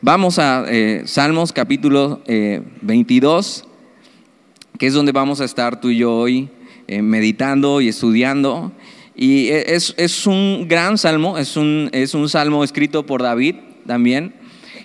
Vamos a eh, Salmos capítulo 22, eh, que es donde vamos a estar tú y yo hoy eh, meditando y estudiando. Y es, es, un gran salmo, es un, es un salmo escrito por David también.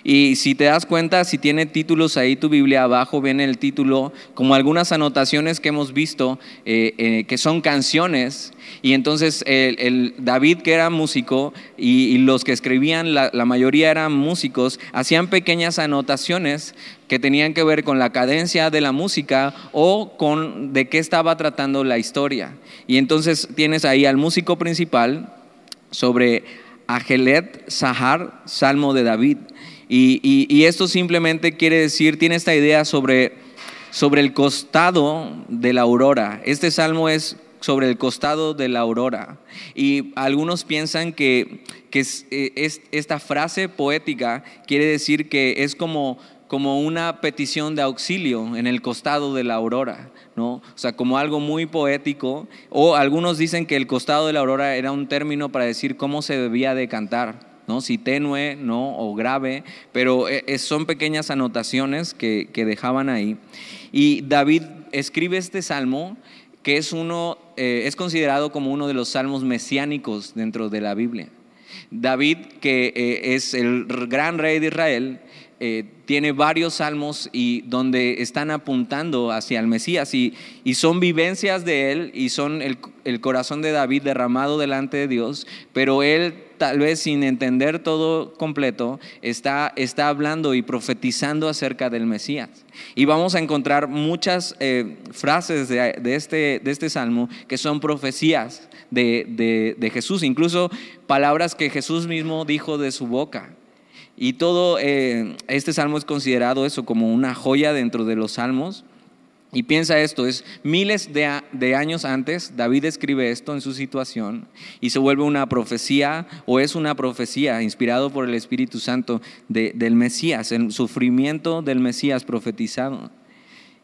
Y si te das cuenta, si tiene títulos ahí tu Biblia abajo, viene el título, como algunas anotaciones que hemos visto, eh, eh, que son canciones. Y entonces el, David, que era músico, y, los que escribían, la, mayoría eran músicos, hacían pequeñas anotaciones que tenían que ver con la cadencia de la música o con de qué estaba tratando la historia. Y entonces tienes ahí al músico principal sobre Agelet Sahar, Salmo de David. Y, esto simplemente quiere decir, tiene esta idea sobre, sobre el costado de la aurora. Este salmo es sobre el costado de la aurora. Y algunos piensan que, que eh, es, esta frase poética quiere decir que es como, como una petición de auxilio en el costado de la aurora. ¿no? O sea, como algo muy poético. O algunos dicen que el costado de la aurora era un término para decir cómo se debía de cantar. ¿No? Si tenue, ¿no? O grave, pero eh, eh, son pequeñas anotaciones que, dejaban ahí. Y David escribe este salmo que es uno, eh, es considerado como uno de los salmos mesiánicos dentro de la Biblia. David, que es el gran rey de Israel, tiene varios salmos y donde están apuntando hacia el Mesías y, y son vivencias de él y son el, el, corazón de David derramado delante de Dios, pero él tal vez sin entender todo completo, está, está hablando y profetizando acerca del Mesías. Y vamos a encontrar muchas eh, frases de, este, de este salmo que son profecías de, de, Jesús, incluso palabras que Jesús mismo dijo de su boca. Y todo eh, este salmo es considerado eso como una joya dentro de los salmos. Y piensa esto, es miles de, años antes, David escribe esto en su situación y se vuelve una profecía o es una profecía inspirado por el Espíritu Santo del Mesías, el sufrimiento del Mesías profetizado.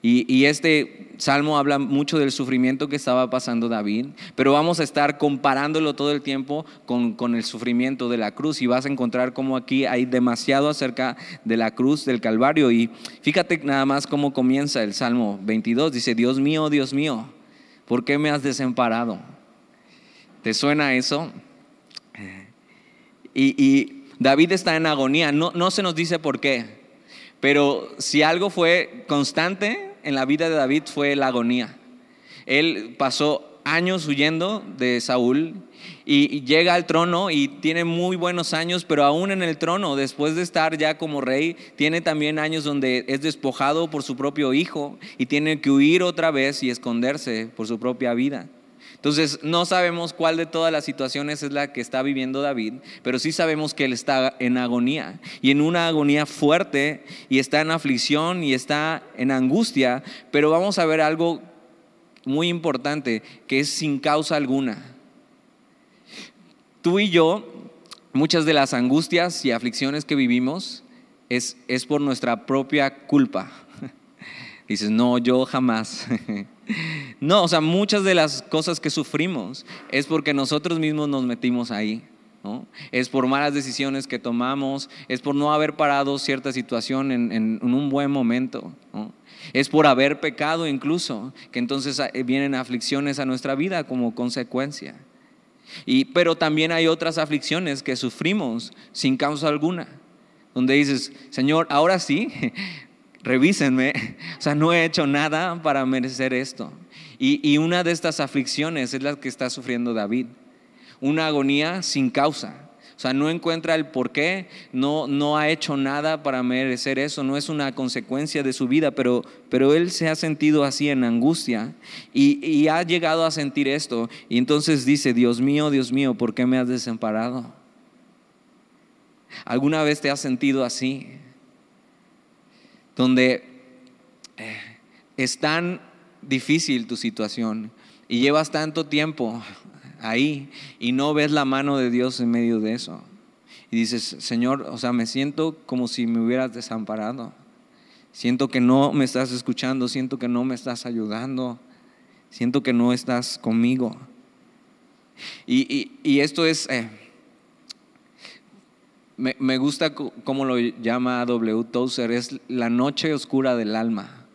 Y, este salmo habla mucho del sufrimiento que estaba pasando David, pero vamos a estar comparándolo todo el tiempo con, con, el sufrimiento de la cruz y vas a encontrar cómo aquí hay demasiado acerca de la cruz del Calvario. Y fíjate nada más cómo comienza el Salmo 22. Dice, Dios mío, Dios mío, ¿por qué me has desamparado? ¿Te suena eso? Y, y David está en agonía, no, no se nos dice por qué, pero si algo fue constante en la vida de David fue la agonía. Él pasó años huyendo de Saúl y llega al trono y tiene muy buenos años, pero aún en el trono, después de estar ya como rey, tiene también años donde es despojado por su propio hijo y tiene que huir otra vez y esconderse por su propia vida. Entonces, no sabemos cuál de todas las situaciones es la que está viviendo David, pero sí sabemos que él está en agonía y en una agonía fuerte y está en aflicción y está en angustia, pero vamos a ver algo muy importante que es sin causa alguna. Tú y yo, muchas de las angustias y aflicciones que vivimos es, es por nuestra propia culpa. Dices, no, yo jamás. No, o sea, muchas de las cosas que sufrimos es porque nosotros mismos nos metimos ahí. Es por malas decisiones que tomamos, es por no haber parado cierta situación en, un buen momento. Es por haber pecado incluso, que entonces eh, vienen aflicciones a nuestra vida como consecuencia. Y, pero también hay otras aflicciones que sufrimos sin causa alguna, donde dices, Señor, ahora sí, revísenme, o sea, no he hecho nada para merecer esto. Y, una de estas aflicciones es la que está sufriendo David, una agonía sin causa. O sea, no encuentra el por qué, no, no ha hecho nada para merecer eso, no es una consecuencia de su vida, pero, pero él se ha sentido así en angustia y, y ha llegado a sentir esto. Y entonces dice, Dios mío, Dios mío, ¿por qué me has desamparado? ¿Alguna vez te has sentido así? Donde eh, es tan difícil tu situación y llevas tanto tiempo ahí y no ves la mano de Dios en medio de eso. Y dices, Señor, o sea, me siento como si me hubieras desamparado. Siento que no me estás escuchando, siento que no me estás ayudando, siento que no estás conmigo. Y, esto es, eh, me, gusta cómo lo llama W. Tozer, es la noche oscura del alma.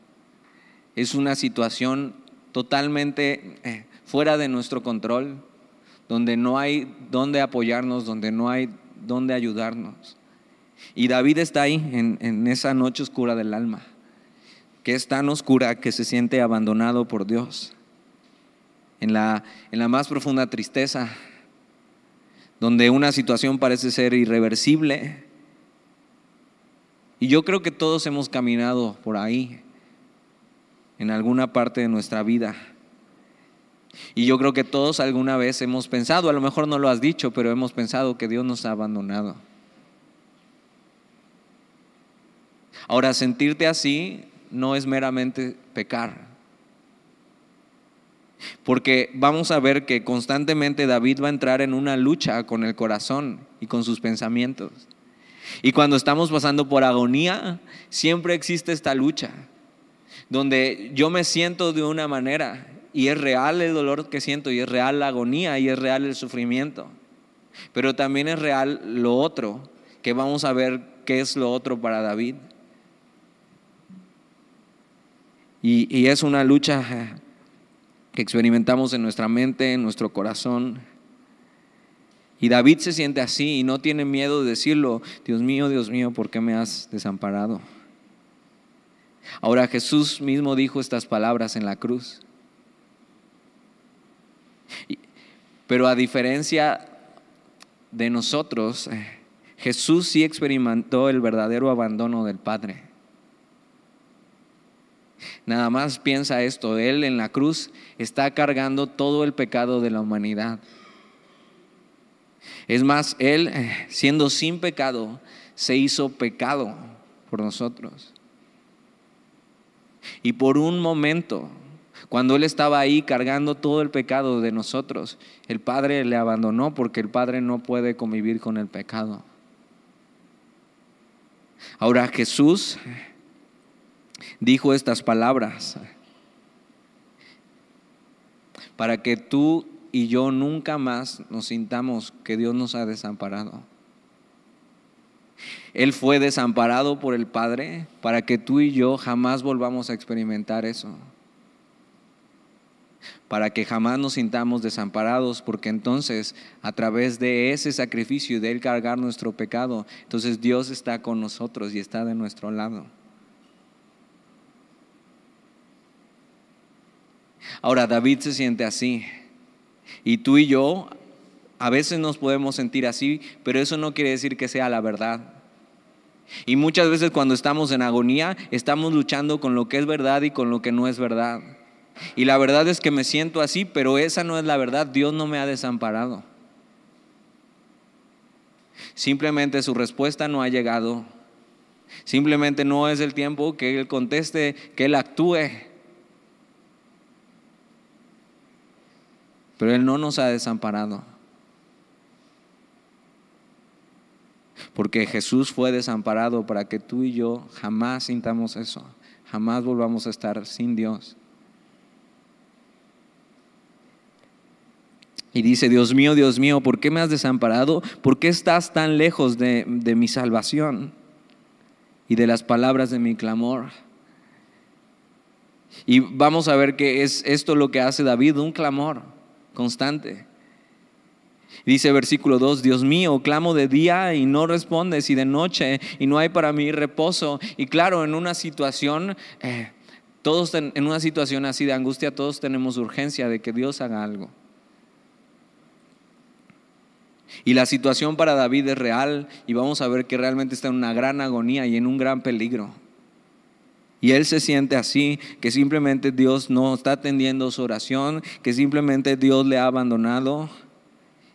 Es una situación totalmente eh, fuera de nuestro control, donde no hay dónde apoyarnos, donde no hay dónde ayudarnos. Y David está ahí en, esa noche oscura del alma, que es tan oscura que se siente abandonado por Dios. En la más profunda tristeza, donde una situación parece ser irreversible. Y yo creo que todos hemos caminado por ahí, en alguna parte de nuestra vida. Y yo creo que todos alguna vez hemos pensado, a lo mejor no lo has dicho, pero hemos pensado que Dios nos ha abandonado. Ahora, sentirte así no es meramente pecar. Porque vamos a ver que constantemente David va a entrar en una lucha con el corazón y con sus pensamientos. Y cuando estamos pasando por agonía, siempre existe esta lucha, donde yo me siento de una manera y es real el dolor que siento y es real la agonía y es real el sufrimiento. Pero también es real lo otro, que vamos a ver qué es lo otro para David. Y, y es una lucha que experimentamos en nuestra mente, en nuestro corazón. Y David se siente así y no tiene miedo de decirlo, Dios mío, Dios mío, ¿por qué me has desamparado? Ahora Jesús mismo dijo estas palabras en la cruz. Pero a diferencia de nosotros, eh, Jesús sí experimentó el verdadero abandono del Padre. Nada más piensa esto, Él en la cruz está cargando todo el pecado de la humanidad. Es más, Él, eh, siendo sin pecado, se hizo pecado por nosotros. Y por un momento, cuando Él estaba ahí cargando todo el pecado de nosotros, el Padre le abandonó porque el Padre no puede convivir con el pecado. Ahora Jesús dijo estas palabras para que tú y yo nunca más nos sintamos que Dios nos ha desamparado. Él fue desamparado por el Padre para que tú y yo jamás volvamos a experimentar eso. Para que jamás nos sintamos desamparados, porque entonces a través de ese sacrificio y de Él cargar nuestro pecado, entonces Dios está con nosotros y está de nuestro lado. Ahora David se siente así. Y tú y yo a veces nos podemos sentir así, pero eso no quiere decir que sea la verdad. Y muchas veces cuando estamos en agonía, estamos luchando con lo que es verdad y con lo que no es verdad. Y la verdad es que me siento así, pero esa no es la verdad. Dios no me ha desamparado. Simplemente su respuesta no ha llegado. Simplemente no es el tiempo que Él conteste, que Él actúe. Pero Él no nos ha desamparado. Porque Jesús fue desamparado para que tú y yo jamás sintamos eso. Jamás volvamos a estar sin Dios. Y dice, Dios mío, Dios mío, ¿por qué me has desamparado? ¿Por qué estás tan lejos de, de mi salvación y de las palabras de mi clamor? Y vamos a ver que es esto lo que hace David, un clamor constante. Dice versículo 2, Dios mío, clamo de día y no respondes, y de noche y no hay para mí reposo. Y claro, en una situación, eh, todos en una situación así de angustia, todos tenemos urgencia de que Dios haga algo. Y la situación para David es real y vamos a ver que realmente está en una gran agonía y en un gran peligro. Y él se siente así, que simplemente Dios no está atendiendo su oración, que simplemente Dios le ha abandonado.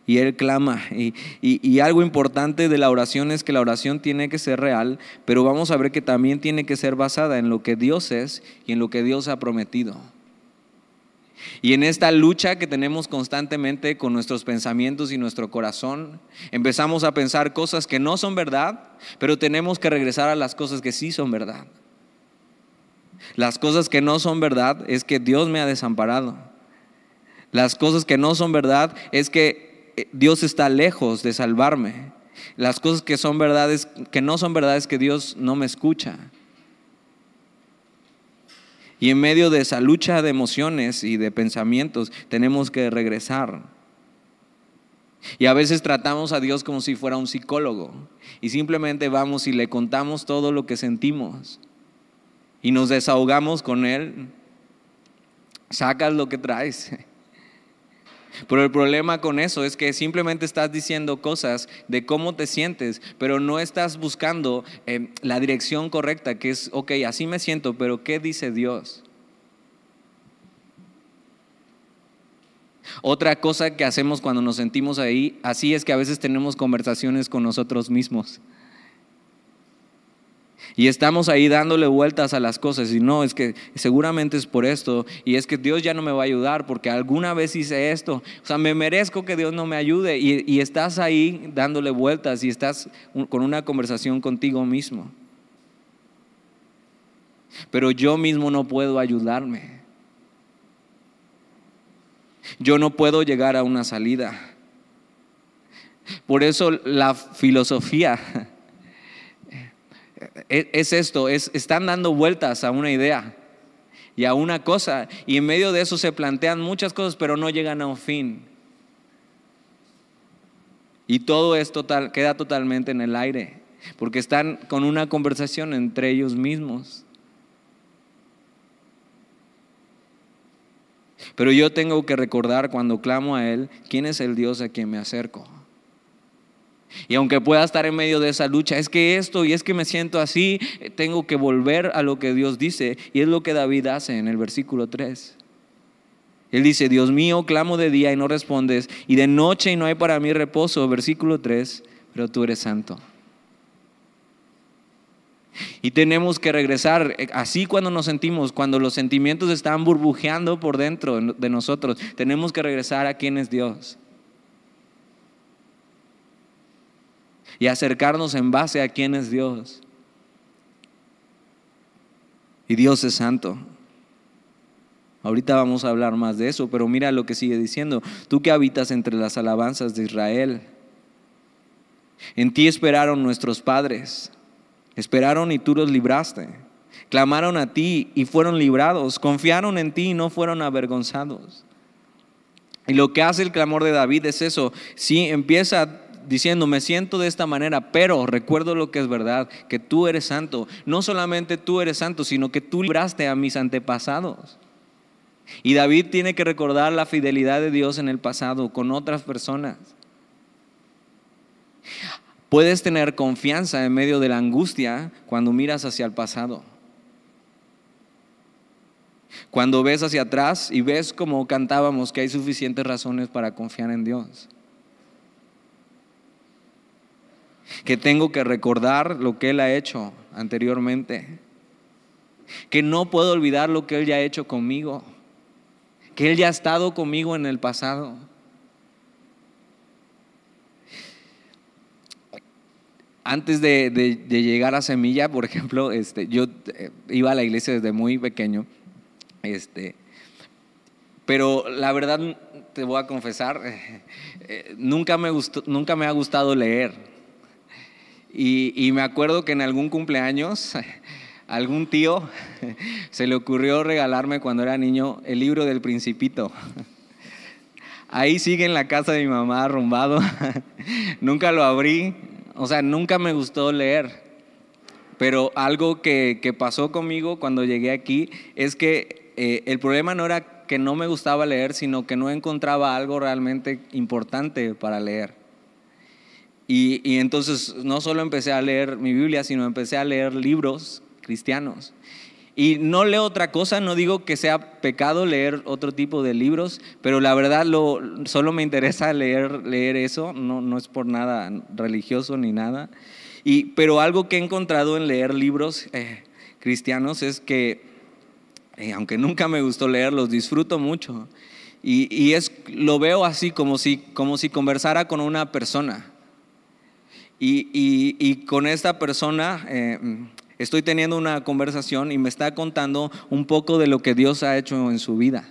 Y él clama. Y, y- algo importante de la oración es que la oración tiene que ser real, pero vamos a ver que también tiene que ser basada en lo que Dios es y en lo que Dios ha prometido. Y en esta lucha que tenemos constantemente con nuestros pensamientos y nuestro corazón, empezamos a pensar cosas que no son verdad, pero tenemos que regresar a las cosas que sí son verdad. Las cosas que no son verdad es que Dios me ha desamparado. Las cosas que no son verdad es que eh, Dios está lejos de salvarme. Las cosas que son verdades, que no son verdades, que Dios no me escucha. Y en medio de esa lucha de emociones y de pensamientos, tenemos que regresar. Y a veces tratamos a Dios como si fuera un psicólogo. Y simplemente vamos y le contamos todo lo que sentimos. Y nos desahogamos con Él. Sacas lo que traes. Pero el problema con eso es que simplemente estás diciendo cosas de cómo te sientes, pero no estás buscando eh, la dirección correcta, que es, ok, así me siento, pero ¿qué dice Dios? Otra cosa que hacemos cuando nos sentimos ahí, así es que a veces tenemos conversaciones con nosotros mismos. Y estamos ahí dándole vueltas a las cosas y no, es que seguramente es por esto y es que Dios ya no me va a ayudar porque alguna vez hice esto. O sea, me merezco que Dios no me ayude y, y estás ahí dándole vueltas y estás con una conversación contigo mismo. Pero yo mismo no puedo ayudarme. Yo no puedo llegar a una salida. Por eso la filosofía es esto, es, están dando vueltas a una idea y a una cosa, y en medio de eso se plantean muchas cosas, pero no llegan a un fin. Y todo esto queda totalmente en el aire, porque están con una conversación entre ellos mismos. Pero yo tengo que recordar cuando clamo a Él, quién es el Dios a quien me acerco. Y aunque pueda estar en medio de esa lucha, es que esto y es que me siento así, tengo que volver a lo que Dios dice. Y es lo que David hace en el versículo 3. Él dice, Dios mío, clamo de día y no respondes, y de noche y no hay para mí reposo, versículo 3, pero tú eres santo. Y tenemos que regresar, así cuando nos sentimos, cuando los sentimientos están burbujeando por dentro de nosotros, tenemos que regresar a quién es Dios. Y acercarnos en base a quién es Dios. Y Dios es santo. Ahorita vamos a hablar más de eso, pero mira lo que sigue diciendo. Tú que habitas entre las alabanzas de Israel. En ti esperaron nuestros padres. Esperaron y tú los libraste. Clamaron a ti y fueron librados. Confiaron en ti y no fueron avergonzados. Y lo que hace el clamor de David es eso. Si empieza diciendo, me siento de esta manera, pero recuerdo lo que es verdad, que tú eres santo. No solamente tú eres santo, sino que tú libraste a mis antepasados. Y David tiene que recordar la fidelidad de Dios en el pasado con otras personas. Puedes tener confianza en medio de la angustia cuando miras hacia el pasado. Cuando ves hacia atrás y ves como cantábamos que hay suficientes razones para confiar en Dios. Que tengo que recordar lo que Él ha hecho anteriormente, que no puedo olvidar lo que Él ya ha hecho conmigo, que Él ya ha estado conmigo en el pasado. Antes de, llegar a Semilla, por ejemplo, este, yo eh, iba a la iglesia desde muy pequeño, este, pero la verdad te voy a confesar, eh, nunca, me gustó, nunca me ha gustado leer. Y, me acuerdo que en algún cumpleaños, algún tío se le ocurrió regalarme cuando era niño el libro del principito. Ahí sigue en la casa de mi mamá arrumbado. nunca lo abrí, o sea, nunca me gustó leer. Pero algo que, pasó conmigo cuando llegué aquí es que eh, el problema no era que no me gustaba leer, sino que no encontraba algo realmente importante para leer. Y, entonces no solo empecé a leer mi Biblia, sino empecé a leer libros cristianos. Y no leo otra cosa, no digo que sea pecado leer otro tipo de libros, pero la verdad lo, solo me interesa leer, leer eso, no, no es por nada religioso ni nada. Y, pero algo que he encontrado en leer libros eh, cristianos es que, eh, aunque nunca me gustó leerlos, disfruto mucho. Y, y, es, lo veo así como si, como si conversara con una persona. Y, con esta persona eh, estoy teniendo una conversación y me está contando un poco de lo que Dios ha hecho en su vida.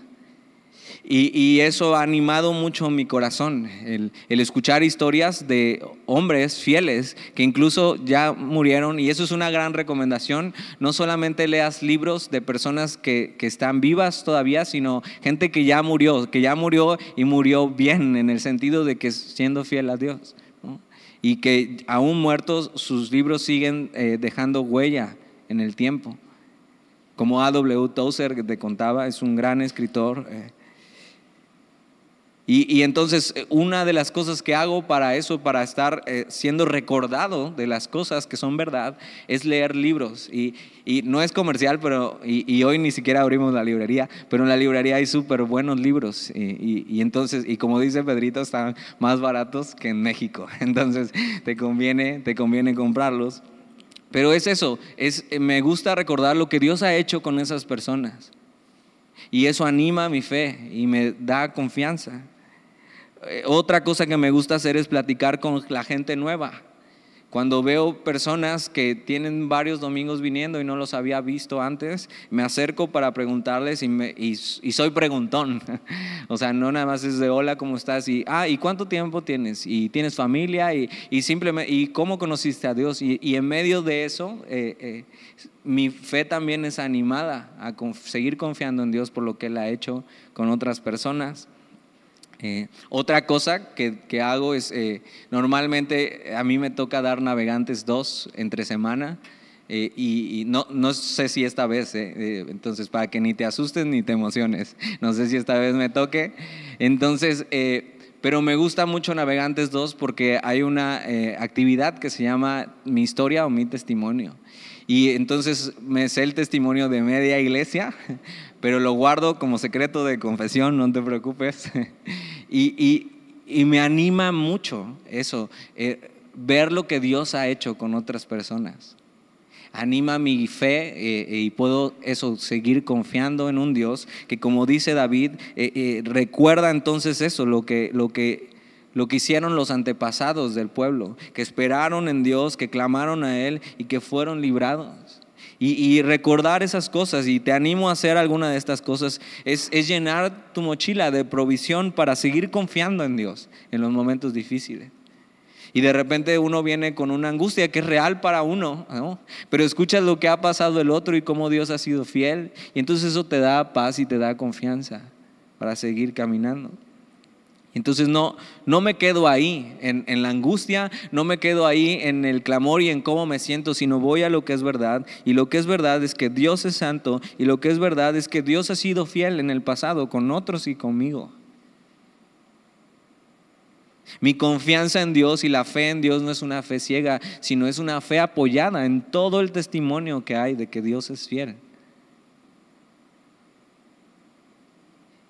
Y, eso ha animado mucho mi corazón, el, escuchar historias de hombres fieles que incluso ya murieron. Y eso es una gran recomendación. No solamente leas libros de personas que, están vivas todavía, sino gente que ya murió, que ya murió y murió bien, en el sentido de que siendo fiel a Dios. Y que aún muertos sus libros siguen eh, dejando huella en el tiempo. Como A.W. Tozer te contaba, es un gran escritor. Eh, y, entonces eh, una de las cosas que hago para eso, para estar eh, siendo recordado de las cosas que son verdad, es leer libros. Y, no es comercial, pero y, hoy ni siquiera abrimos la librería, pero en la librería hay súper buenos libros. Y, entonces, y como dice Pedrito, están más baratos que en México. Entonces te conviene, te conviene comprarlos. Pero es eso, es, eh, me gusta recordar lo que Dios ha hecho con esas personas. Y eso anima mi fe y me da confianza. Eh, otra cosa que me gusta hacer es platicar con la gente nueva. Cuando veo personas que tienen varios domingos viniendo y no los había visto antes, me acerco para preguntarles y, soy preguntón. o sea, no nada más es de hola, ¿cómo estás? Y, ah, ¿y cuánto tiempo tienes? ¿Y tienes familia? ¿Y, simplemente, ¿y cómo conociste a Dios? Y, en medio de eso, eh, eh, mi fe también es animada a seguir confiando en Dios por lo que Él ha hecho con otras personas. Eh, otra cosa que, hago es, eh, normalmente a mí me toca dar navegantes dos entre semana eh, y, no, no, sé si esta vez, entonces para que ni te asustes ni te emociones, no sé si esta vez me toque. Entonces, pero me gusta mucho Navegantes 2 porque hay una actividad que se llama Mi historia o mi testimonio. Y entonces me sé el testimonio de media iglesia, pero lo guardo como secreto de confesión, no te preocupes. y, me anima mucho eso, eh, ver lo que Dios ha hecho con otras personas. Anima mi fe eh, y puedo eso, seguir confiando en un Dios que como dice David, eh, recuerda entonces eso, lo que, lo que lo que hicieron los antepasados del pueblo, que esperaron en Dios, que clamaron a Él y que fueron librados. Y, recordar esas cosas, y te animo a hacer alguna de estas cosas, es, llenar tu mochila de provisión para seguir confiando en Dios en los momentos difíciles. Y de repente uno viene con una angustia que es real para uno, pero escuchas lo que ha pasado el otro y cómo Dios ha sido fiel, y entonces eso te da paz y te da confianza para seguir caminando. Entonces no, no me quedo ahí en, la angustia, no me quedo ahí en el clamor y en cómo me siento, sino voy a lo que es verdad. Y lo que es verdad es que Dios es santo y lo que es verdad es que Dios ha sido fiel en el pasado con otros y conmigo. Mi confianza en Dios y la fe en Dios no es una fe ciega, sino es una fe apoyada en todo el testimonio que hay de que Dios es fiel.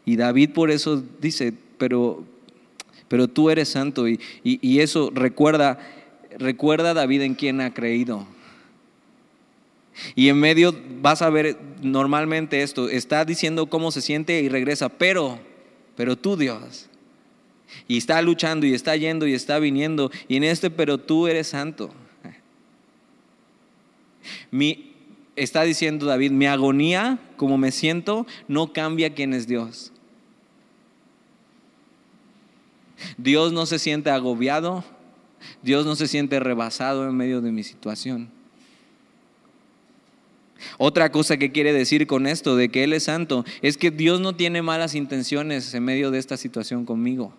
Y David por eso dice, pero pero tú eres santo y, eso recuerda, recuerda a David en quien ha creído. Y en medio vas a ver normalmente esto, está diciendo cómo se siente y regresa, pero, pero tú Dios. Y está luchando y está yendo y está viniendo. Y en este, pero tú eres santo. Mi, está diciendo David, mi agonía, como me siento, no cambia quién es Dios. Dios no se siente agobiado, Dios no se siente rebasado en medio de mi situación. Otra cosa que quiere decir con esto de que Él es santo es que Dios no tiene malas intenciones en medio de esta situación conmigo.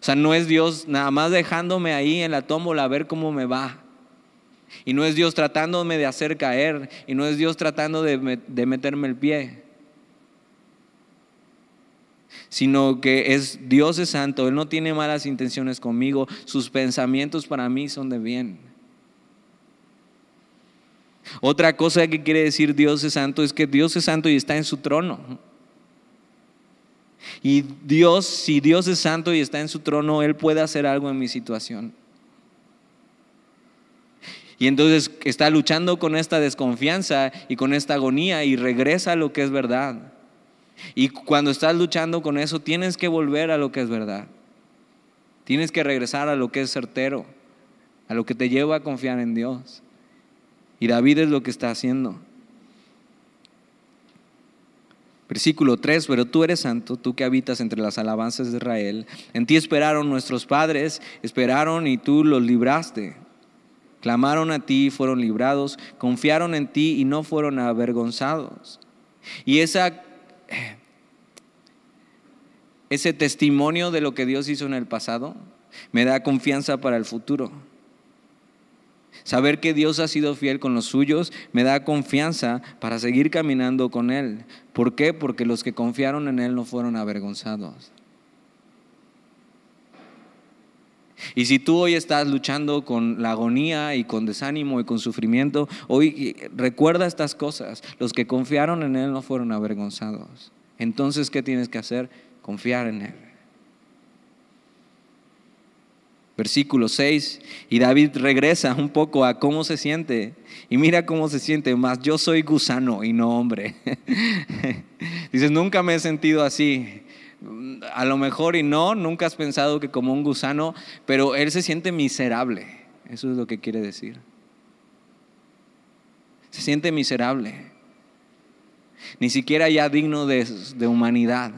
O sea, no es Dios nada más dejándome ahí en la tómbola a ver cómo me va. Y no es Dios tratándome de hacer caer. Y no es Dios tratando de, de meterme el pie sino que es Dios es santo, Él no tiene malas intenciones conmigo, sus pensamientos para mí son de bien. Otra cosa que quiere decir Dios es santo es que Dios es santo y está en su trono. Y Dios, si Dios es santo y está en su trono, Él puede hacer algo en mi situación. Y entonces está luchando con esta desconfianza y con esta agonía y regresa a lo que es verdad. Y cuando estás luchando con eso, tienes que volver a lo que es verdad. Tienes que regresar a lo que es certero, a lo que te lleva a confiar en Dios. Y David es lo que está haciendo. Versículo 3, pero tú eres santo, tú que habitas entre las alabanzas de Israel. En ti esperaron nuestros padres, esperaron y tú los libraste. Clamaron a ti y fueron librados, confiaron en ti y no fueron avergonzados. Y esa, ese testimonio de lo que Dios hizo en el pasado me da confianza para el futuro. Saber que Dios ha sido fiel con los suyos me da confianza para seguir caminando con Él. ¿Por qué? Porque los que confiaron en Él no fueron avergonzados. Y si tú hoy estás luchando con la agonía y con desánimo y con sufrimiento, hoy recuerda estas cosas. Los que confiaron en Él no fueron avergonzados. Entonces, ¿qué tienes que hacer? Confiar en Él. Versículo 6, y David regresa un poco a cómo se siente. Y mira cómo se siente, más yo soy gusano y no hombre. Dices, nunca me he sentido así. A lo mejor y no, nunca has pensado que como un gusano, pero él se siente miserable. Eso es lo que quiere decir. Se siente miserable. Ni siquiera ya digno de, humanidad.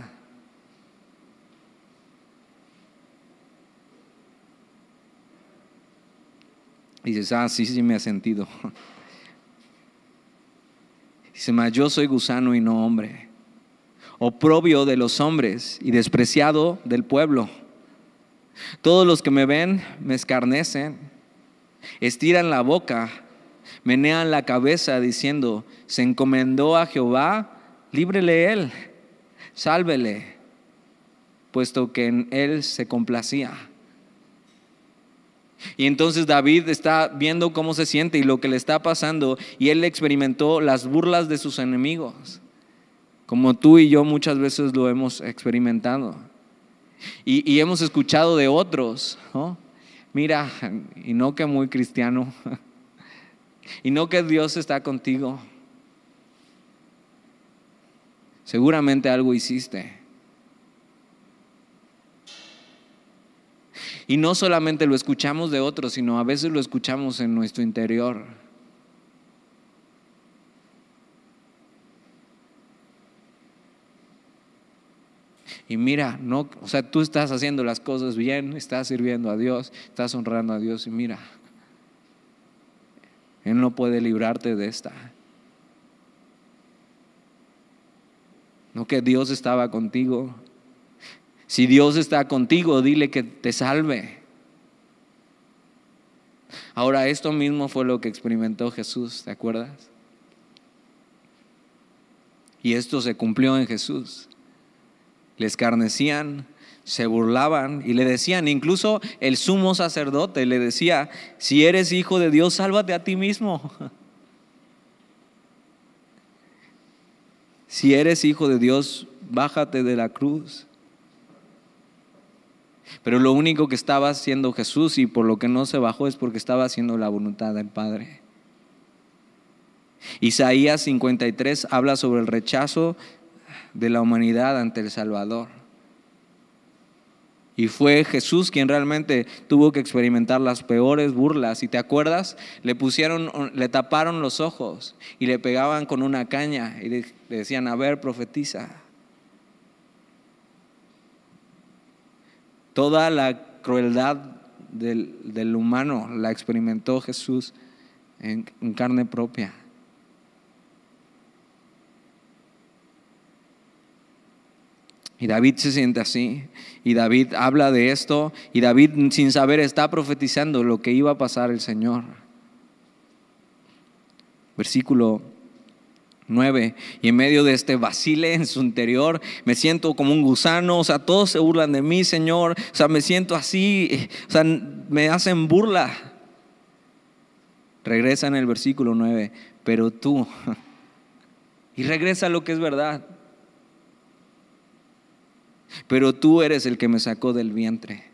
Dices, ah, sí, sí me ha sentido. Dice, mas yo soy gusano y no hombre, oprobio de los hombres y despreciado del pueblo. Todos los que me ven me escarnecen, estiran la boca, menean la cabeza diciendo, se encomendó a Jehová, líbrele él, sálvele, puesto que en él se complacía. Y entonces David está viendo cómo se siente y lo que le está pasando y él experimentó las burlas de sus enemigos, como tú y yo muchas veces lo hemos experimentado. Y, hemos escuchado de otros, mira, y no que muy cristiano, y no que Dios está contigo. Seguramente algo hiciste. Y no solamente lo escuchamos de otros, sino a veces lo escuchamos en nuestro interior. Y mira, no, o sea, tú estás haciendo las cosas bien, estás sirviendo a Dios, estás honrando a Dios y mira, Él no puede librarte de esta. No que Dios estaba contigo, si Dios está contigo, dile que te salve. Ahora, esto mismo fue lo que experimentó Jesús, ¿te acuerdas? Y esto se cumplió en Jesús. Le escarnecían, se burlaban y le decían, incluso el sumo sacerdote le decía, si eres hijo de Dios, sálvate a ti mismo. Si eres hijo de Dios, bájate de la cruz. Pero lo único que estaba haciendo Jesús y por lo que no se bajó es porque estaba haciendo la voluntad del Padre. Isaías 53 habla sobre el rechazo de la humanidad ante el Salvador. Y fue Jesús quien realmente tuvo que experimentar las peores burlas. Y te acuerdas, le pusieron, le taparon los ojos y le pegaban con una caña y le decían, a ver, profetiza. Toda la crueldad del, humano la experimentó Jesús en, carne propia. Y David se siente así. Y David habla de esto. Y David sin saber está profetizando lo que iba a pasar el Señor. Versículo 9. Y en medio de este vacile en su interior, me siento como un gusano, o sea, todos se burlan de mí, Señor, o sea, me siento así, o sea, me hacen burla. Regresa en el versículo 9, pero tú, y regresa lo que es verdad, pero tú eres el que me sacó del vientre.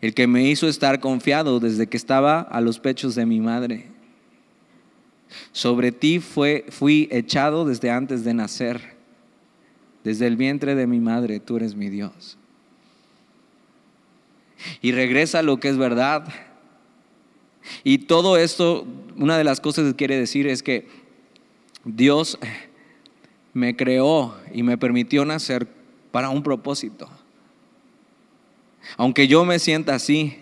El que me hizo estar confiado desde que estaba a los pechos de mi madre. Sobre ti fue, fui echado desde antes de nacer. Desde el vientre de mi madre, tú eres mi Dios. Y regresa lo que es verdad. Y todo esto, una de las cosas que quiere decir es que Dios me creó y me permitió nacer para un propósito. Aunque yo me sienta así,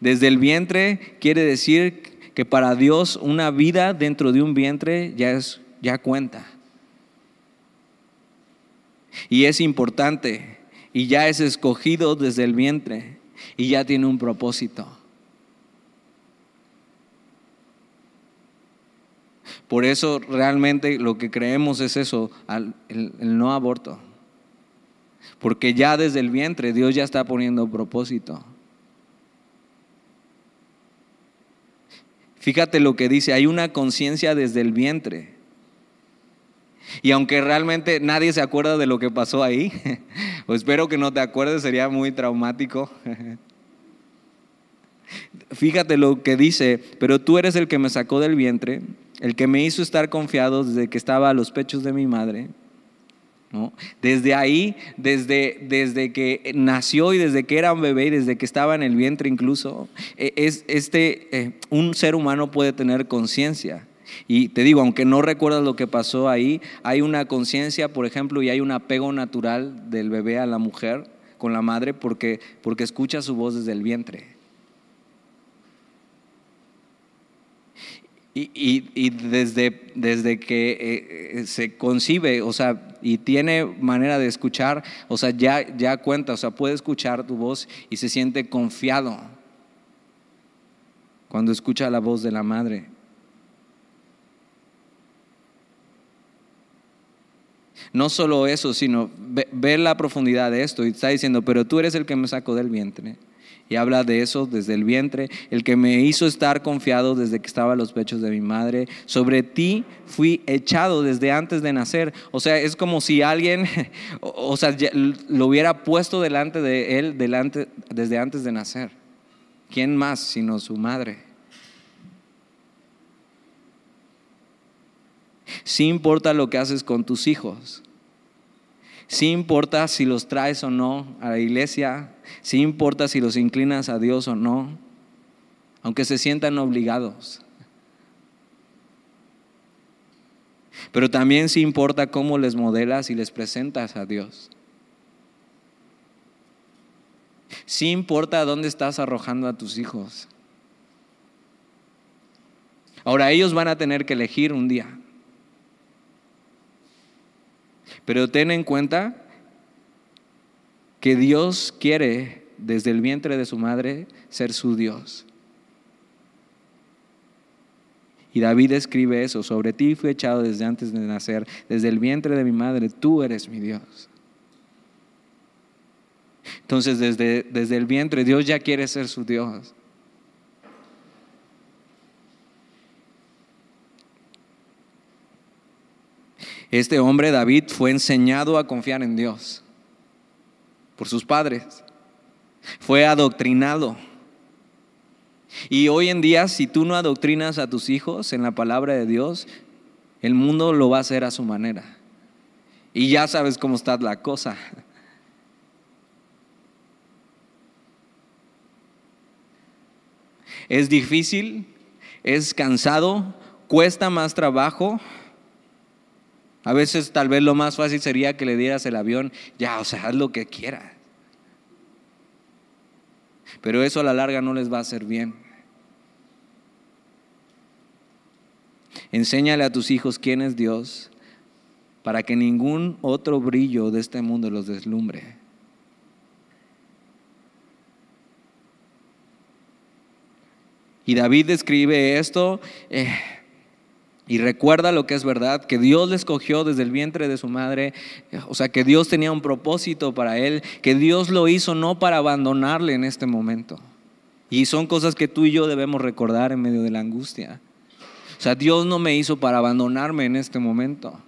desde el vientre quiere decir que para Dios una vida dentro de un vientre ya es ya cuenta. Y es importante y ya es escogido desde el vientre y ya tiene un propósito. Por eso realmente lo que creemos es eso, el, no aborto. Porque ya desde el vientre Dios ya está poniendo propósito. Fíjate lo que dice, hay una conciencia desde el vientre. Y aunque realmente nadie se acuerda de lo que pasó ahí, pues espero que no te acuerdes, sería muy traumático. Fíjate lo que dice, pero tú eres el que me sacó del vientre, el que me hizo estar confiado desde que estaba a los pechos de mi madre. Desde ahí, desde, desde que nació y desde que era un bebé y desde que estaba en el vientre incluso, e, es, este, eh, un ser humano puede tener conciencia. Y te digo, aunque no recuerdas lo que pasó ahí, hay una conciencia, por ejemplo, y hay un apego natural del bebé a la mujer con la madre porque, porque escucha su voz desde el vientre. Y, desde, desde que eh, eh, se concibe, o sea, y tiene manera de escuchar, o sea, ya, ya cuenta, o sea, puede escuchar tu voz y se siente confiado cuando escucha la voz de la madre. No solo eso, sino ver la profundidad de esto. Y está diciendo, pero tú eres el que me sacó del vientre. Y habla de eso desde el vientre, el que me hizo estar confiado desde que estaba a los pechos de mi madre. Sobre ti fui echado desde antes de nacer. O sea, es como si alguien, o sea, lo hubiera puesto delante de él delante, desde antes de nacer. ¿Quién más sino su madre? Sí importa lo que haces con tus hijos. Sí importa si los traes o no a la iglesia. Sí importa si los inclinas a Dios o no. Aunque se sientan obligados. Pero también sí importa cómo les modelas y les presentas a Dios. Sí importa dónde estás arrojando a tus hijos. Ahora ellos van a tener que elegir un día. Pero ten en cuenta que Dios quiere desde el vientre de su madre ser su Dios. Y David escribe eso, sobre ti fui echado desde antes de nacer, desde el vientre de mi madre, tú eres mi Dios. Entonces desde, desde el vientre Dios ya quiere ser su Dios. Este hombre, David, fue enseñado a confiar en Dios por sus padres. Fue adoctrinado. Y hoy en día, si tú no adoctrinas a tus hijos en la palabra de Dios, el mundo lo va a hacer a su manera. Y ya sabes cómo está la cosa. Es difícil, es cansado, cuesta más trabajo a veces tal vez lo más fácil sería que le dieras el avión, ya, o sea, haz lo que quieras. Pero eso a la larga no les va a hacer bien. Enséñale a tus hijos quién es Dios para que ningún otro brillo de este mundo los deslumbre. Y David describe esto. Eh, y recuerda lo que es verdad, que Dios le escogió desde el vientre de su madre, o sea, que Dios tenía un propósito para él, que Dios lo hizo no para abandonarle en este momento. Y son cosas que tú y yo debemos recordar en medio de la angustia. O sea, Dios no me hizo para abandonarme en este momento.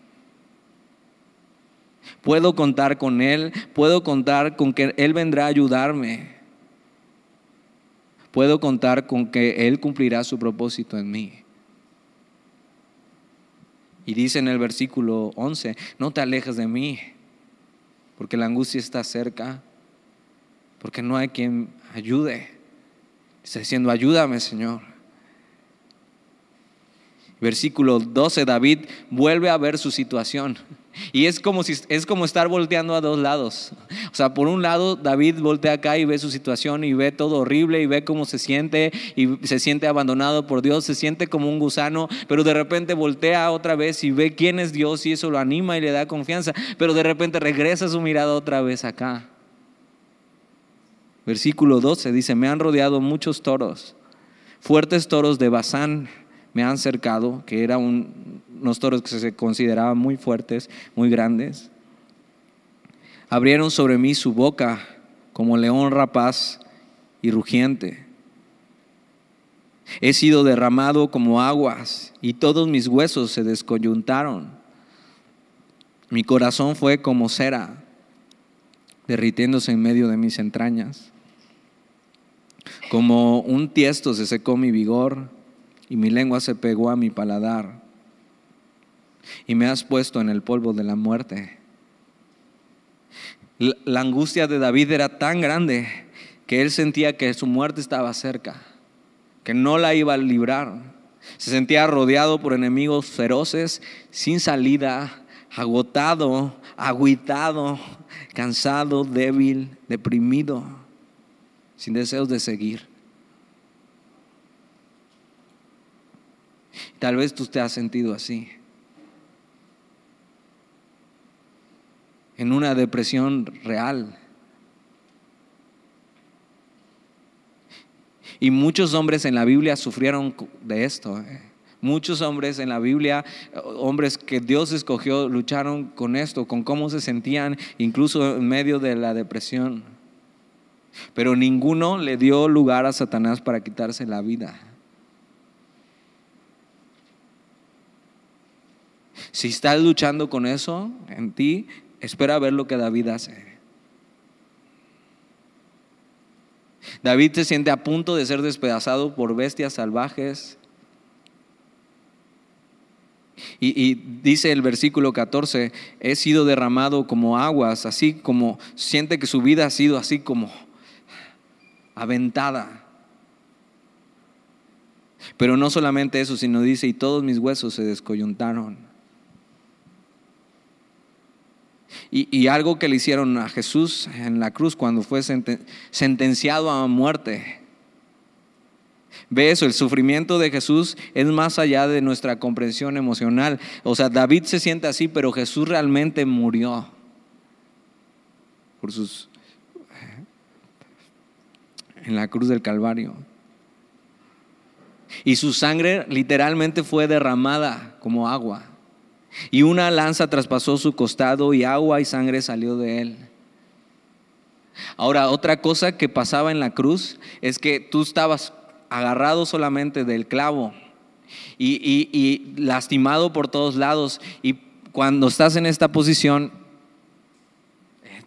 Puedo contar con Él, puedo contar con que Él vendrá a ayudarme. Puedo contar con que Él cumplirá su propósito en mí. Y dice en el versículo 11, no te alejes de mí, porque la angustia está cerca, porque no hay quien ayude. Está diciendo, ayúdame Señor. Versículo 12, David vuelve a ver su situación. Y es como, si, es como estar volteando a dos lados. O sea, por un lado, David voltea acá y ve su situación y ve todo horrible y ve cómo se siente y se siente abandonado por Dios, se siente como un gusano, pero de repente voltea otra vez y ve quién es Dios y eso lo anima y le da confianza, pero de repente regresa su mirada otra vez acá. Versículo 12 dice, me han rodeado muchos toros, fuertes toros de Bazán me han cercado, que eran unos toros que se consideraban muy fuertes, muy grandes. Abrieron sobre mí su boca como león rapaz y rugiente. He sido derramado como aguas y todos mis huesos se descoyuntaron. Mi corazón fue como cera, derritiéndose en medio de mis entrañas. Como un tiesto se secó mi vigor y mi lengua se pegó a mi paladar. Y me has puesto en el polvo de la muerte. La angustia de David era tan grande que él sentía que su muerte estaba cerca, que no la iba a librar. Se sentía rodeado por enemigos feroces, sin salida, agotado, agüitado, cansado, débil, deprimido, sin deseos de seguir. Tal vez tú te has sentido así. En una depresión real. Y muchos hombres en la Biblia sufrieron de esto. Eh. Muchos hombres en la Biblia, hombres que Dios escogió, lucharon con esto, con cómo se sentían, incluso en medio de la depresión. Pero ninguno le dio lugar a Satanás para quitarse la vida. Si estás luchando con eso en ti, espera ver lo que David hace. David se siente a punto de ser despedazado por bestias salvajes. Y, y, dice el versículo 14, he sido derramado como aguas, así como siente que su vida ha sido así como aventada. Pero no solamente eso, sino dice, y todos mis huesos se descoyuntaron. Y, algo que le hicieron a Jesús en la cruz cuando fue sentenciado a muerte. Ve eso, el sufrimiento de Jesús es más allá de nuestra comprensión emocional. O sea, David se siente así, pero Jesús realmente murió por sus en la cruz del Calvario. Y su sangre literalmente fue derramada como agua. Y una lanza traspasó su costado y agua y sangre salió de él. Ahora, otra cosa que pasaba en la cruz es que tú estabas agarrado solamente del clavo y, lastimado por todos lados. Y cuando estás en esta posición,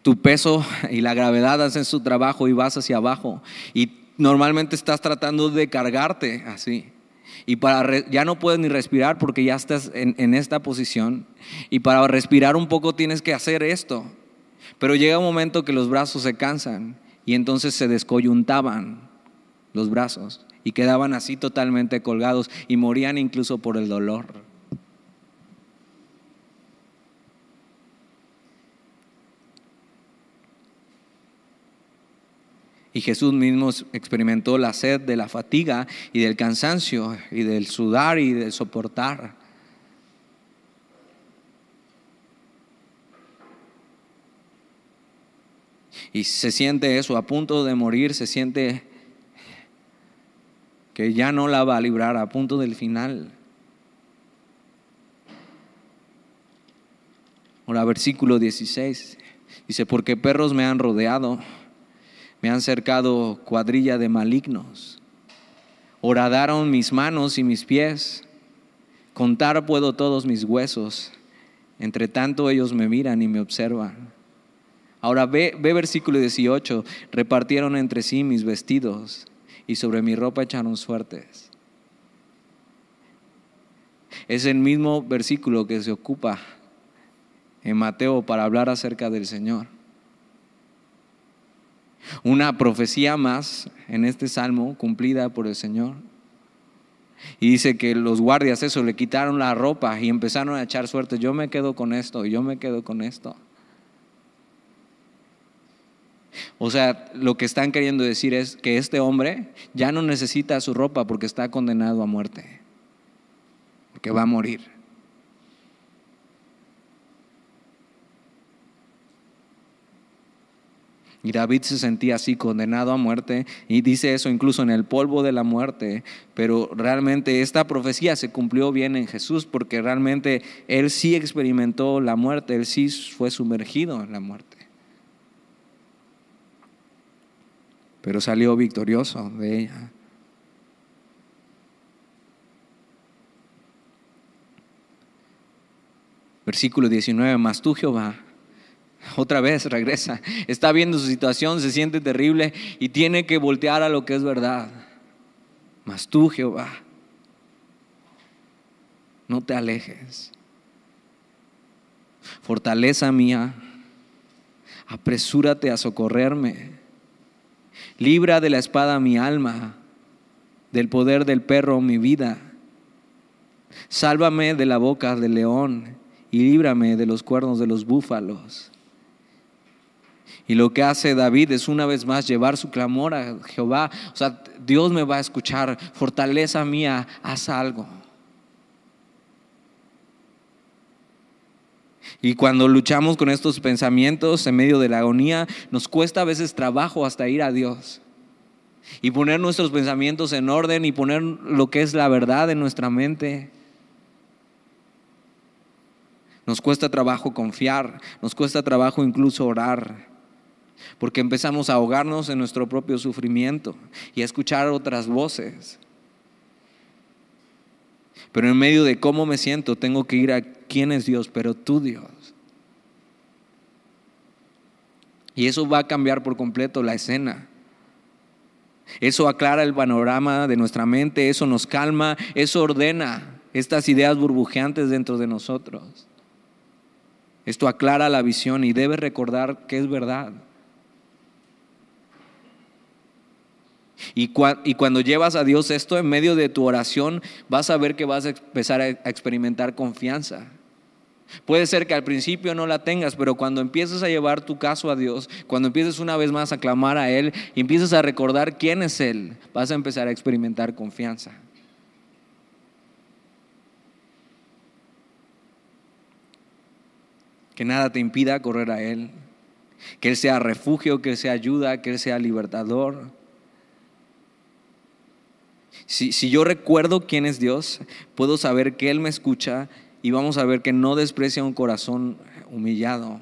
tu peso y la gravedad hacen su trabajo y vas hacia abajo. Y normalmente estás tratando de cargarte así y para ya no puedes ni respirar porque ya estás en, en esta posición y para respirar un poco tienes que hacer esto. Pero llega un momento que los brazos se cansan y entonces se descoyuntaban los brazos y quedaban así totalmente colgados y morían incluso por el dolor. Y Jesús mismo experimentó la sed de la fatiga y del cansancio y del sudar y del soportar. Y se siente eso, a punto de morir, se siente que ya no la va a librar, a punto del final. Ahora, versículo 16, dice, porque perros me han rodeado me han cercado cuadrilla de malignos. Horadaron mis manos y mis pies. Contar puedo todos mis huesos. Entre tanto ellos me miran y me observan. Ahora ve, ve versículo 18. Repartieron entre sí mis vestidos y sobre mi ropa echaron suertes. Es el mismo versículo que se ocupa en Mateo para hablar acerca del Señor. Una profecía más en este salmo cumplida por el Señor. Y dice que los guardias eso le quitaron la ropa y empezaron a echar suerte. Yo me quedo con esto, yo me quedo con esto. O sea, lo que están queriendo decir es que este hombre ya no necesita su ropa porque está condenado a muerte, porque va a morir. Y David se sentía así condenado a muerte y dice eso incluso en el polvo de la muerte, pero realmente esta profecía se cumplió bien en Jesús porque realmente él sí experimentó la muerte, él sí fue sumergido en la muerte. Pero salió victorioso de ella. Versículo 19, más tú Jehová otra vez regresa, está viendo su situación, se siente terrible y tiene que voltear a lo que es verdad. Mas tú, Jehová, no te alejes. Fortaleza mía, apresúrate a socorrerme. Libra de la espada mi alma, del poder del perro mi vida. Sálvame de la boca del león y líbrame de los cuernos de los búfalos. Y lo que hace David es una vez más llevar su clamor a Jehová. O sea, Dios me va a escuchar, fortaleza mía, haz algo. Y cuando luchamos con estos pensamientos en medio de la agonía, nos cuesta a veces trabajo hasta ir a Dios. Y poner nuestros pensamientos en orden y poner lo que es la verdad en nuestra mente. Nos cuesta trabajo confiar, nos cuesta trabajo incluso orar porque empezamos a ahogarnos en nuestro propio sufrimiento y a escuchar otras voces. Pero en medio de cómo me siento, tengo que ir a quién es Dios, pero tú Dios. Y eso va a cambiar por completo la escena. Eso aclara el panorama de nuestra mente, eso nos calma, eso ordena estas ideas burbujeantes dentro de nosotros. Esto aclara la visión y debe recordar que es verdad. Y, cuando llevas a Dios esto en medio de tu oración, vas a ver que vas a empezar a experimentar confianza. Puede ser que al principio no la tengas, pero cuando empieces a llevar tu caso a Dios, cuando empieces una vez más a clamar a Él y empieces a recordar quién es Él, vas a empezar a experimentar confianza. Que nada te impida correr a Él. Que Él sea refugio, que Él sea ayuda, que Él sea libertador. Si, yo recuerdo quién es Dios, puedo saber que Él me escucha y vamos a ver que no desprecia un corazón humillado.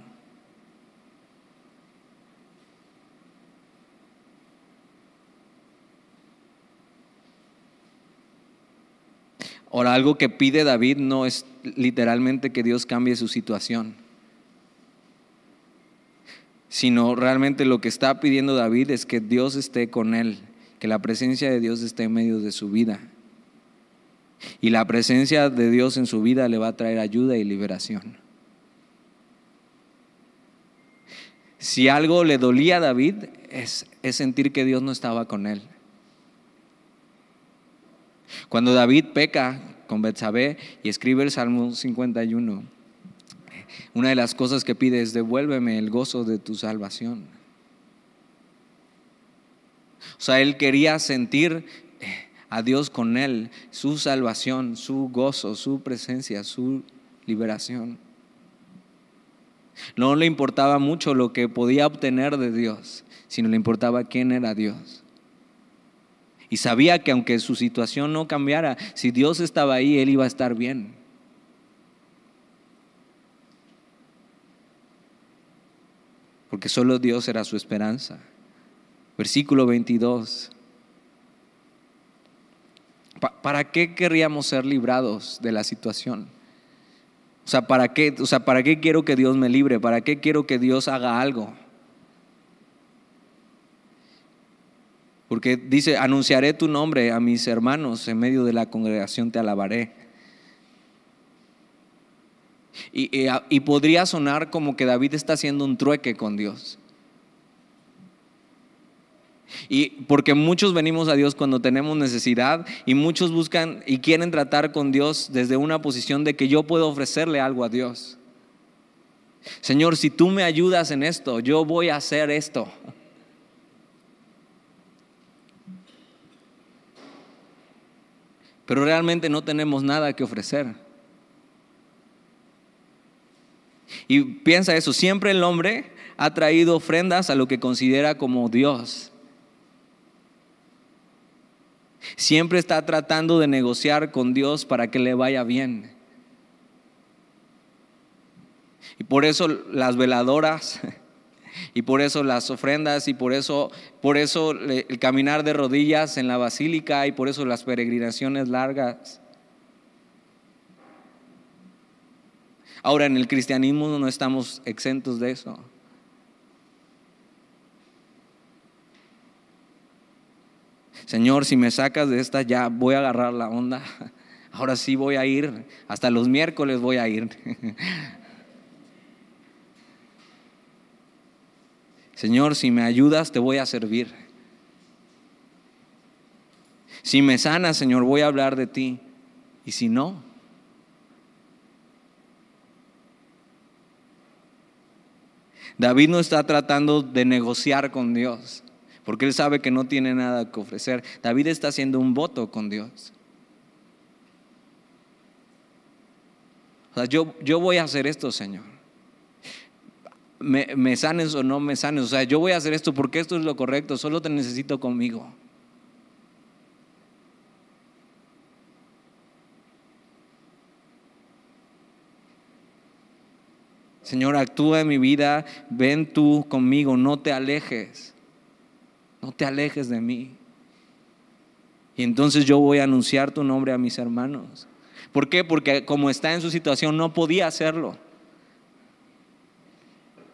Ahora, algo que pide David no es literalmente que Dios cambie su situación, sino realmente lo que está pidiendo David es que Dios esté con él que la presencia de Dios esté en medio de su vida. Y la presencia de Dios en su vida le va a traer ayuda y liberación. Si algo le dolía a David es, sentir que Dios no estaba con él. Cuando David peca con Betsabé y escribe el Salmo 51, una de las cosas que pide es devuélveme el gozo de tu salvación. O sea, él quería sentir eh, a Dios con él, su salvación, su gozo, su presencia, su liberación. No le importaba mucho lo que podía obtener de Dios, sino le importaba quién era Dios. Y sabía que aunque su situación no cambiara, si Dios estaba ahí, él iba a estar bien. Porque solo Dios era su esperanza. Versículo 22. ¿Para qué querríamos ser librados de la situación? O sea, ¿para qué, o sea, ¿para qué quiero que Dios me libre? ¿Para qué quiero que Dios haga algo? Porque dice, anunciaré tu nombre a mis hermanos, en medio de la congregación te alabaré. Y, y podría sonar como que David está haciendo un trueque con Dios. Y porque muchos venimos a Dios cuando tenemos necesidad y muchos buscan y quieren tratar con Dios desde una posición de que yo puedo ofrecerle algo a Dios. Señor, si tú me ayudas en esto, yo voy a hacer esto. Pero realmente no tenemos nada que ofrecer. Y piensa eso, siempre el hombre ha traído ofrendas a lo que considera como Dios. Siempre está tratando de negociar con Dios para que le vaya bien. Y por eso las veladoras, y por eso las ofrendas, y por eso, por eso el caminar de rodillas en la basílica, y por eso las peregrinaciones largas. Ahora, en el cristianismo no estamos exentos de eso. Señor, si me sacas de esta, ya voy a agarrar la onda. Ahora sí voy a ir, hasta los miércoles voy a ir. Señor, si me ayudas, te voy a servir. Si me sanas, Señor, voy a hablar de ti. Y si no, David no está tratando de negociar con Dios porque él sabe que no tiene nada que ofrecer. David está haciendo un voto con Dios. O sea, yo, yo voy a hacer esto, Señor. Me, me sanes o no me sanes. O sea, yo voy a hacer esto porque esto es lo correcto. Solo te necesito conmigo. Señor, actúa en mi vida, ven tú conmigo, no te alejes no te alejes de mí. Y entonces yo voy a anunciar tu nombre a mis hermanos. ¿Por qué? Porque como está en su situación no podía hacerlo.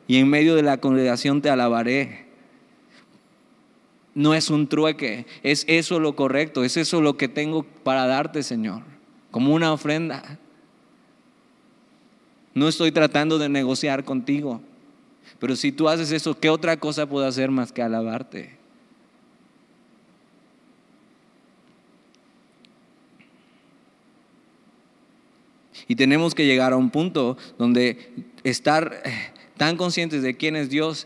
Y en medio de la congregación te alabaré. No es un trueque, es eso lo correcto, es eso lo que tengo para darte, Señor, como una ofrenda. No estoy tratando de negociar contigo, pero si tú haces eso, ¿qué otra cosa puedo hacer más que alabarte? Y tenemos que llegar a un punto donde estar eh, tan conscientes de quién es Dios,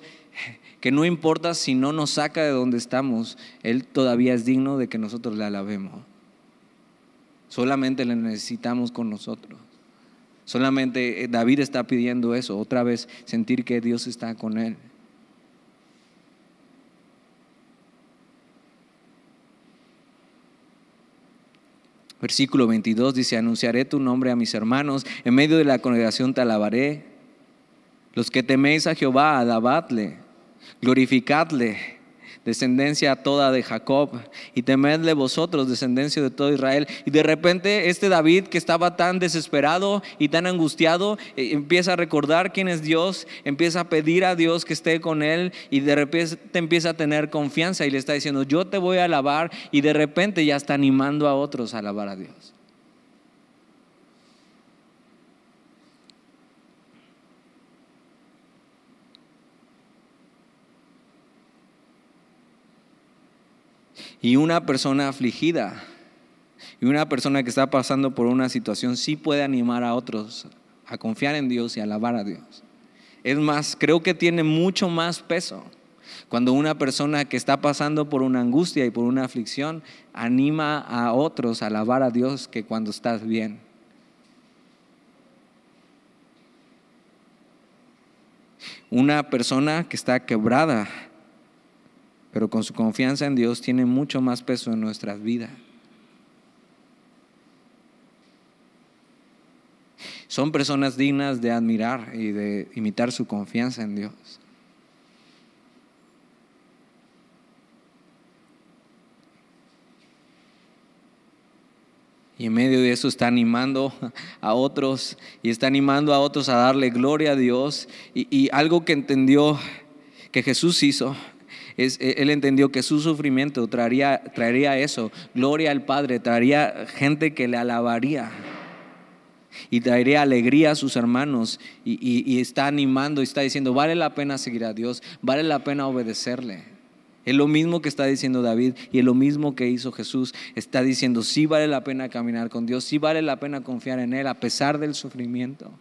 que no importa si no nos saca de donde estamos, Él todavía es digno de que nosotros le alabemos. Solamente le necesitamos con nosotros. Solamente eh, David está pidiendo eso, otra vez sentir que Dios está con él. Versículo 22 dice, anunciaré tu nombre a mis hermanos, en medio de la congregación te alabaré. Los que teméis a Jehová, alabadle, glorificadle descendencia toda de Jacob, y temedle vosotros, descendencia de todo Israel. Y de repente este David que estaba tan desesperado y tan angustiado, eh, empieza a recordar quién es Dios, empieza a pedir a Dios que esté con él, y de repente empieza a tener confianza y le está diciendo, yo te voy a alabar, y de repente ya está animando a otros a alabar a Dios. Y una persona afligida y una persona que está pasando por una situación sí puede animar a otros a confiar en Dios y alabar a Dios. Es más, creo que tiene mucho más peso cuando una persona que está pasando por una angustia y por una aflicción anima a otros a alabar a Dios que cuando estás bien. Una persona que está quebrada pero con su confianza en Dios tiene mucho más peso en nuestras vidas. Son personas dignas de admirar y de imitar su confianza en Dios. Y en medio de eso está animando a otros y está animando a otros a darle gloria a Dios. Y, y algo que entendió que Jesús hizo e, él entendió que su sufrimiento traería, traería eso, gloria al Padre, traería gente que le alabaría y traería alegría a sus hermanos y, está animando y está diciendo, vale la pena seguir a Dios, vale la pena obedecerle. Es lo mismo que está diciendo David y es lo mismo que hizo Jesús. Está diciendo, sí vale la pena caminar con Dios, sí vale la pena confiar en Él a pesar del sufrimiento.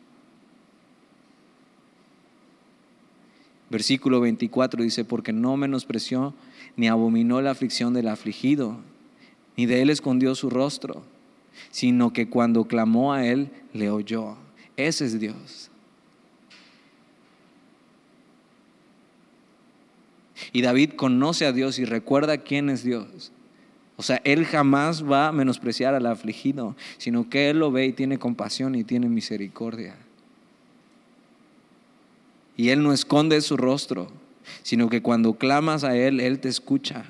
Versículo 24 dice, porque no menospreció ni abominó la aflicción del afligido, ni de Él escondió su rostro, sino que cuando clamó a Él, le oyó. Ese es Dios. Y David conoce a Dios y recuerda quién es Dios. O sea, él jamás va a menospreciar al afligido, sino que él lo ve y tiene compasión y tiene misericordia. Y él no esconde su rostro, sino que cuando clamas a él, él te escucha.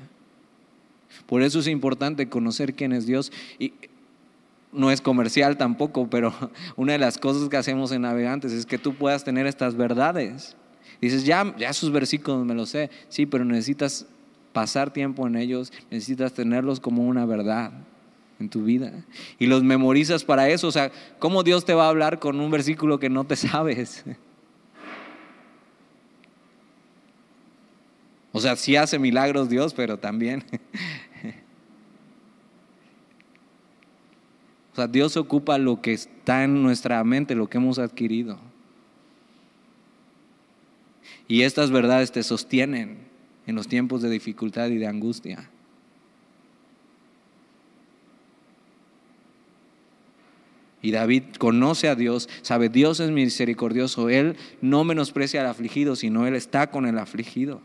Por eso es importante conocer quién es Dios. Y no es comercial tampoco, pero una de las cosas que hacemos en Navegantes es que tú puedas tener estas verdades. Dices, ya, ya sus versículos me los sé, sí, pero necesitas pasar tiempo en ellos, necesitas tenerlos como una verdad en tu vida. Y los memorizas para eso. O sea, ¿cómo Dios te va a hablar con un versículo que no te sabes? O sea, sí hace milagros Dios, pero también. O sea, Dios ocupa lo que está en nuestra mente, lo que hemos adquirido. Y estas verdades te sostienen en los tiempos de dificultad y de angustia. Y David conoce a Dios, sabe, Dios es misericordioso, Él no menosprecia al afligido, sino Él está con el afligido.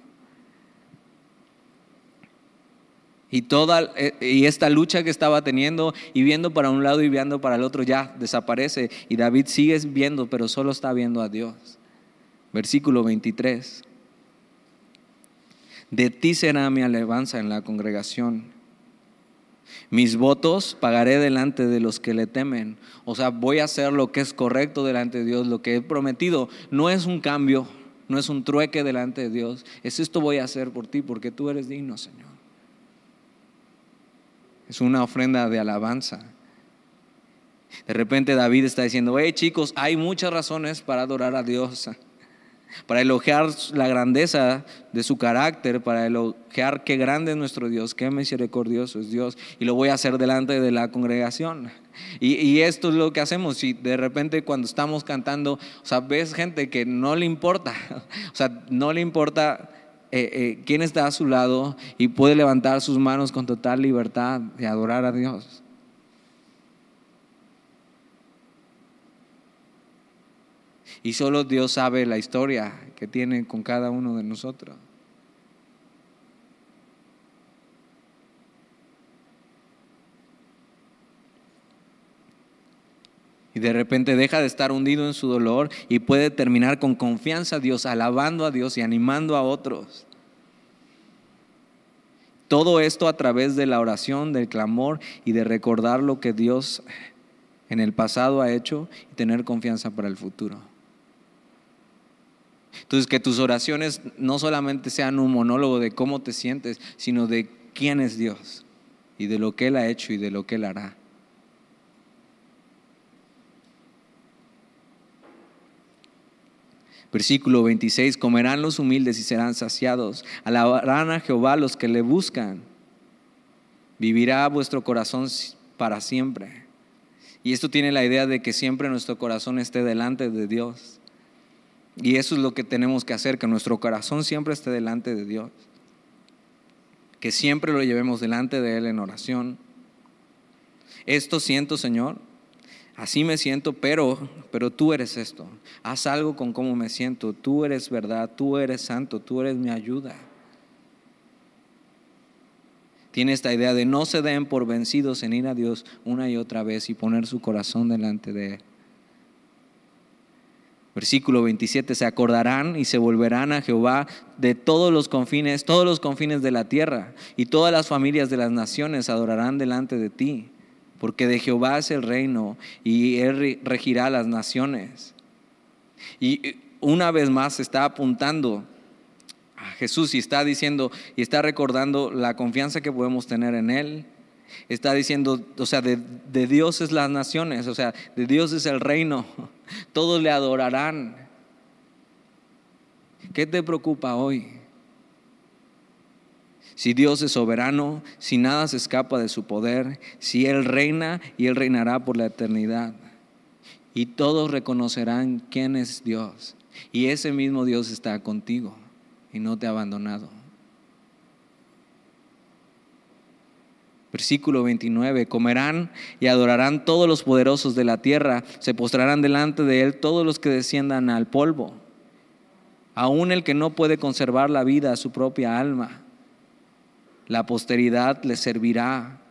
Y toda eh, y esta lucha que estaba teniendo y viendo para un lado y viendo para el otro ya desaparece y David sigue viendo, pero solo está viendo a Dios. Versículo 23. De ti será mi alabanza en la congregación. Mis votos pagaré delante de los que le temen. O sea, voy a hacer lo que es correcto delante de Dios, lo que he prometido. No es un cambio, no es un trueque delante de Dios. Es esto voy a hacer por ti porque tú eres digno, Señor. Es una ofrenda de alabanza. De repente David está diciendo, hey chicos, hay muchas razones para adorar a Dios para elogiar la grandeza de su carácter, para elogiar qué grande es nuestro Dios, qué misericordioso es Dios, y lo voy a hacer delante de la congregación. Y, esto es lo que hacemos, si de repente cuando estamos cantando, o sea, ves gente que no le importa, o sea, no le importa eh, eh, quién está a su lado y puede levantar sus manos con total libertad de adorar a Dios. Y solo Dios sabe la historia que tiene con cada uno de nosotros. Y de repente deja de estar hundido en su dolor y puede terminar con confianza a Dios, alabando a Dios y animando a otros. Todo esto a través de la oración, del clamor y de recordar lo que Dios en el pasado ha hecho y tener confianza para el futuro. Entonces, que tus oraciones no solamente sean un monólogo de cómo te sientes, sino de quién es Dios y de lo que Él ha hecho y de lo que Él hará. Versículo 26, comerán los humildes y serán saciados, alabarán a Jehová los que le buscan, vivirá vuestro corazón para siempre. Y esto tiene la idea de que siempre nuestro corazón esté delante de Dios. Y eso es lo que tenemos que hacer, que nuestro corazón siempre esté delante de Dios. Que siempre lo llevemos delante de Él en oración. Esto siento, Señor. Así me siento, pero, pero tú eres esto. Haz algo con cómo me siento. Tú eres verdad, tú eres santo, tú eres mi ayuda. Tiene esta idea de no se den por vencidos en ir a Dios una y otra vez y poner su corazón delante de Él. Versículo 27, se acordarán y se volverán a Jehová de todos los confines, todos los confines de la tierra, y todas las familias de las naciones adorarán delante de ti, porque de Jehová es el reino y él regirá las naciones. Y una vez más está apuntando a Jesús y está diciendo y está recordando la confianza que podemos tener en él Está diciendo, o sea, de, Dios es las naciones, o sea, de Dios es el reino. Todos le adorarán. ¿Qué te preocupa hoy? Si Dios es soberano, si nada se escapa de su poder, si Él reina y Él reinará por la eternidad. Y todos reconocerán quién es Dios. Y ese mismo Dios está contigo y no te ha abandonado. Versículo 29, comerán y adorarán todos los poderosos de la tierra, se postrarán delante de Él todos los que desciendan al polvo, aun el que no puede conservar la vida a su propia alma. La posteridad le servirá.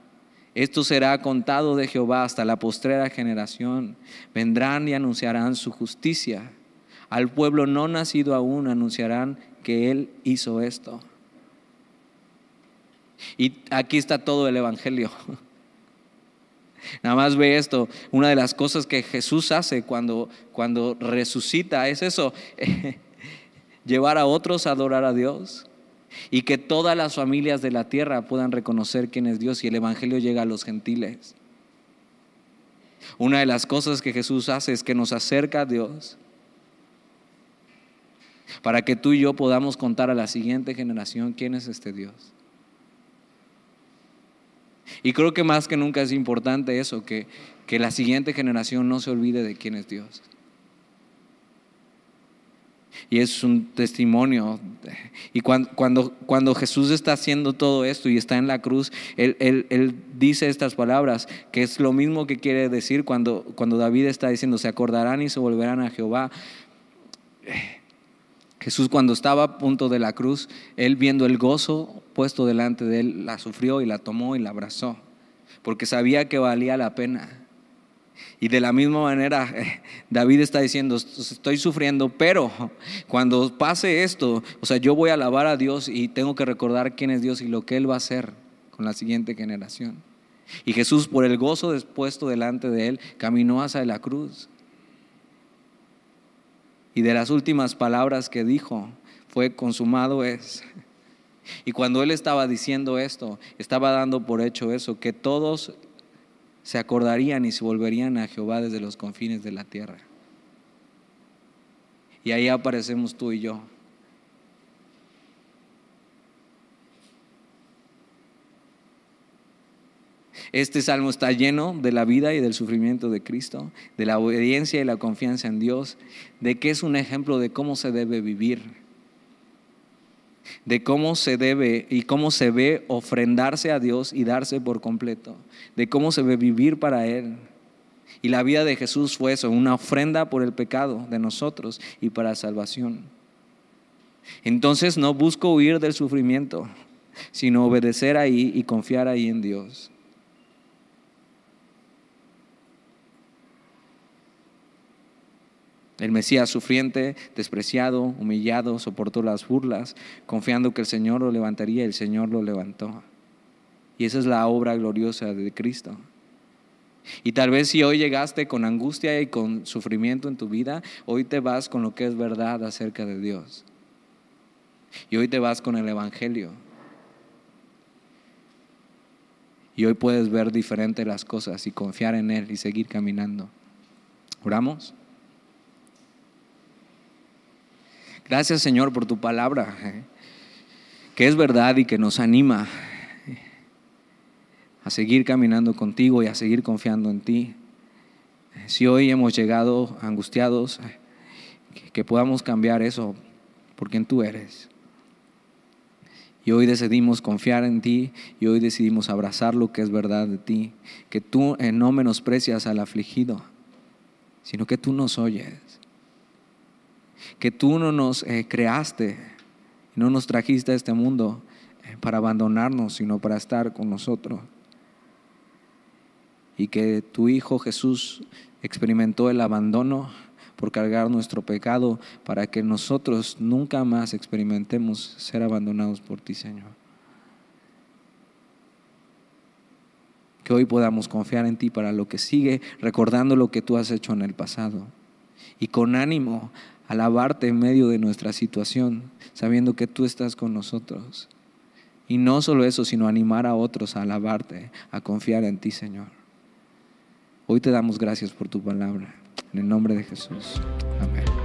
Esto será contado de Jehová hasta la postrera generación. Vendrán y anunciarán su justicia. Al pueblo no nacido aún anunciarán que Él hizo esto. Y aquí está todo el Evangelio. Nada más ve esto. Una de las cosas que Jesús hace cuando, cuando resucita es eso, llevar a otros a adorar a Dios y que todas las familias de la tierra puedan reconocer quién es Dios y el Evangelio llega a los gentiles. Una de las cosas que Jesús hace es que nos acerca a Dios para que tú y yo podamos contar a la siguiente generación quién es este Dios. Y creo que más que nunca es importante eso, que, que la siguiente generación no se olvide de quién es Dios. Y es un testimonio. Y cuando, cuando, cuando, Jesús está haciendo todo esto y está en la cruz, él, él, él, dice estas palabras, que es lo mismo que quiere decir cuando, cuando David está diciendo, se acordarán y se volverán a Jehová. Jesús cuando estaba a punto de la cruz, él viendo el gozo puesto delante de él, la sufrió y la tomó y la abrazó, porque sabía que valía la pena. Y de la misma manera, David está diciendo, estoy sufriendo, pero cuando pase esto, o sea, yo voy a alabar a Dios y tengo que recordar quién es Dios y lo que Él va a hacer con la siguiente generación. Y Jesús, por el gozo dispuesto delante de Él, caminó hacia la cruz. Y de las últimas palabras que dijo fue, consumado es. Y cuando Él estaba diciendo esto, estaba dando por hecho eso, que todos se acordarían y se volverían a Jehová desde los confines de la tierra. Y ahí aparecemos tú y yo. Este salmo está lleno de la vida y del sufrimiento de Cristo, de la obediencia y la confianza en Dios, de que es un ejemplo de cómo se debe vivir, de cómo se debe y cómo se ve ofrendarse a Dios y darse por completo, de cómo se ve vivir para Él. Y la vida de Jesús fue eso, una ofrenda por el pecado de nosotros y para salvación. Entonces no busco huir del sufrimiento, sino obedecer ahí y confiar ahí en Dios. El Mesías sufriente, despreciado, humillado, soportó las burlas, confiando que el Señor lo levantaría el Señor lo levantó. Y esa es la obra gloriosa de Cristo. Y tal vez si hoy llegaste con angustia y con sufrimiento en tu vida, hoy te vas con lo que es verdad acerca de Dios. Y hoy te vas con el Evangelio. Y hoy puedes ver diferente las cosas y confiar en Él y seguir caminando. ¿Oramos? Gracias Señor por tu palabra, eh, que es verdad y que nos anima eh, a seguir caminando contigo y a seguir confiando en ti. Si hoy hemos llegado angustiados, eh, que podamos cambiar eso por quien tú eres. Y hoy decidimos confiar en ti y hoy decidimos abrazar lo que es verdad de ti, que tú no menosprecias al afligido, sino que tú nos oyes que tú no nos eh, creaste, no nos trajiste a este mundo eh, para abandonarnos, sino para estar con nosotros. Y que tu Hijo Jesús experimentó el abandono por cargar nuestro pecado para que nosotros nunca más experimentemos ser abandonados por ti, Señor. Que hoy podamos confiar en ti para lo que sigue, recordando lo que tú has hecho en el pasado. Y con ánimo alabarte en medio de nuestra situación, sabiendo que tú estás con nosotros. Y no solo eso, sino animar a otros a alabarte, a confiar en ti, Señor. Hoy te damos gracias por tu palabra. En el nombre de Jesús. Amén.